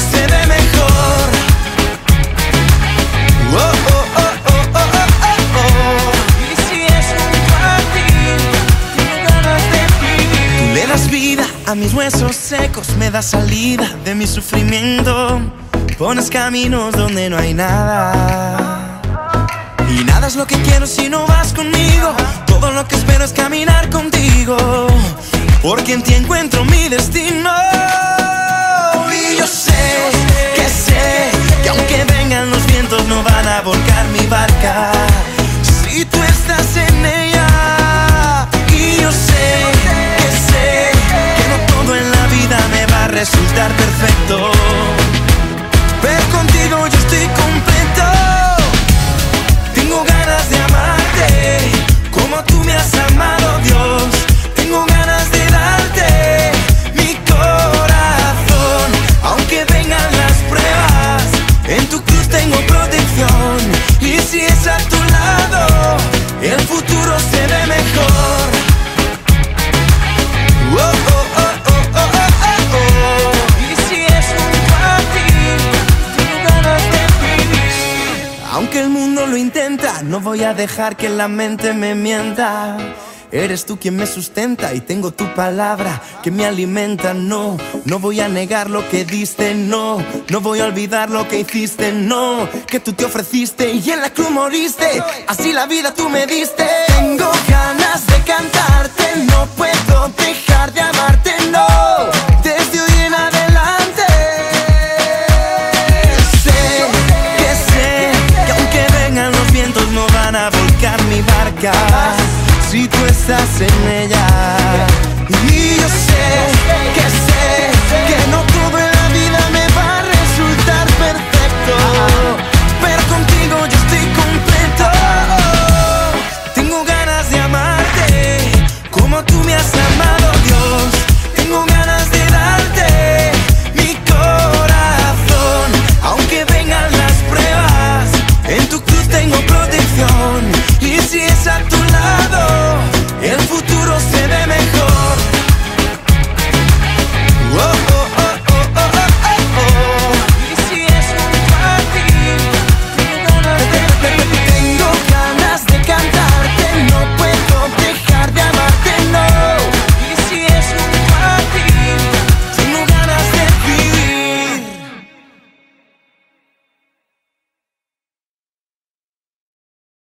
Se ve mejor. Oh, oh, oh, oh, oh, oh, oh. Y si es un ganas de. Tú le das vida a mis huesos secos, me das salida de mi sufrimiento. Pones caminos donde no hay nada. Y nada es lo que quiero si no vas conmigo. Perfecto. Pero contigo yo estoy completo. Tengo ganas de amarte como tú me has amado, Dios. Tengo ganas de darte mi corazón, aunque vengan las pruebas. En tu cruz tengo protección y si es a tu lado, el futuro se intenta, no voy a dejar que la mente me mienta. Eres tú quien me sustenta y tengo tu palabra que me alimenta. No, no voy a negar lo que diste, no, no voy a olvidar lo que hiciste, no, que tú te ofreciste y en la cruz moriste. Así la vida tú me diste. Tengo ganas de cantarte, no puedo dejar de amarte, no, si tú estás en ella. Y yo sé que sé que no te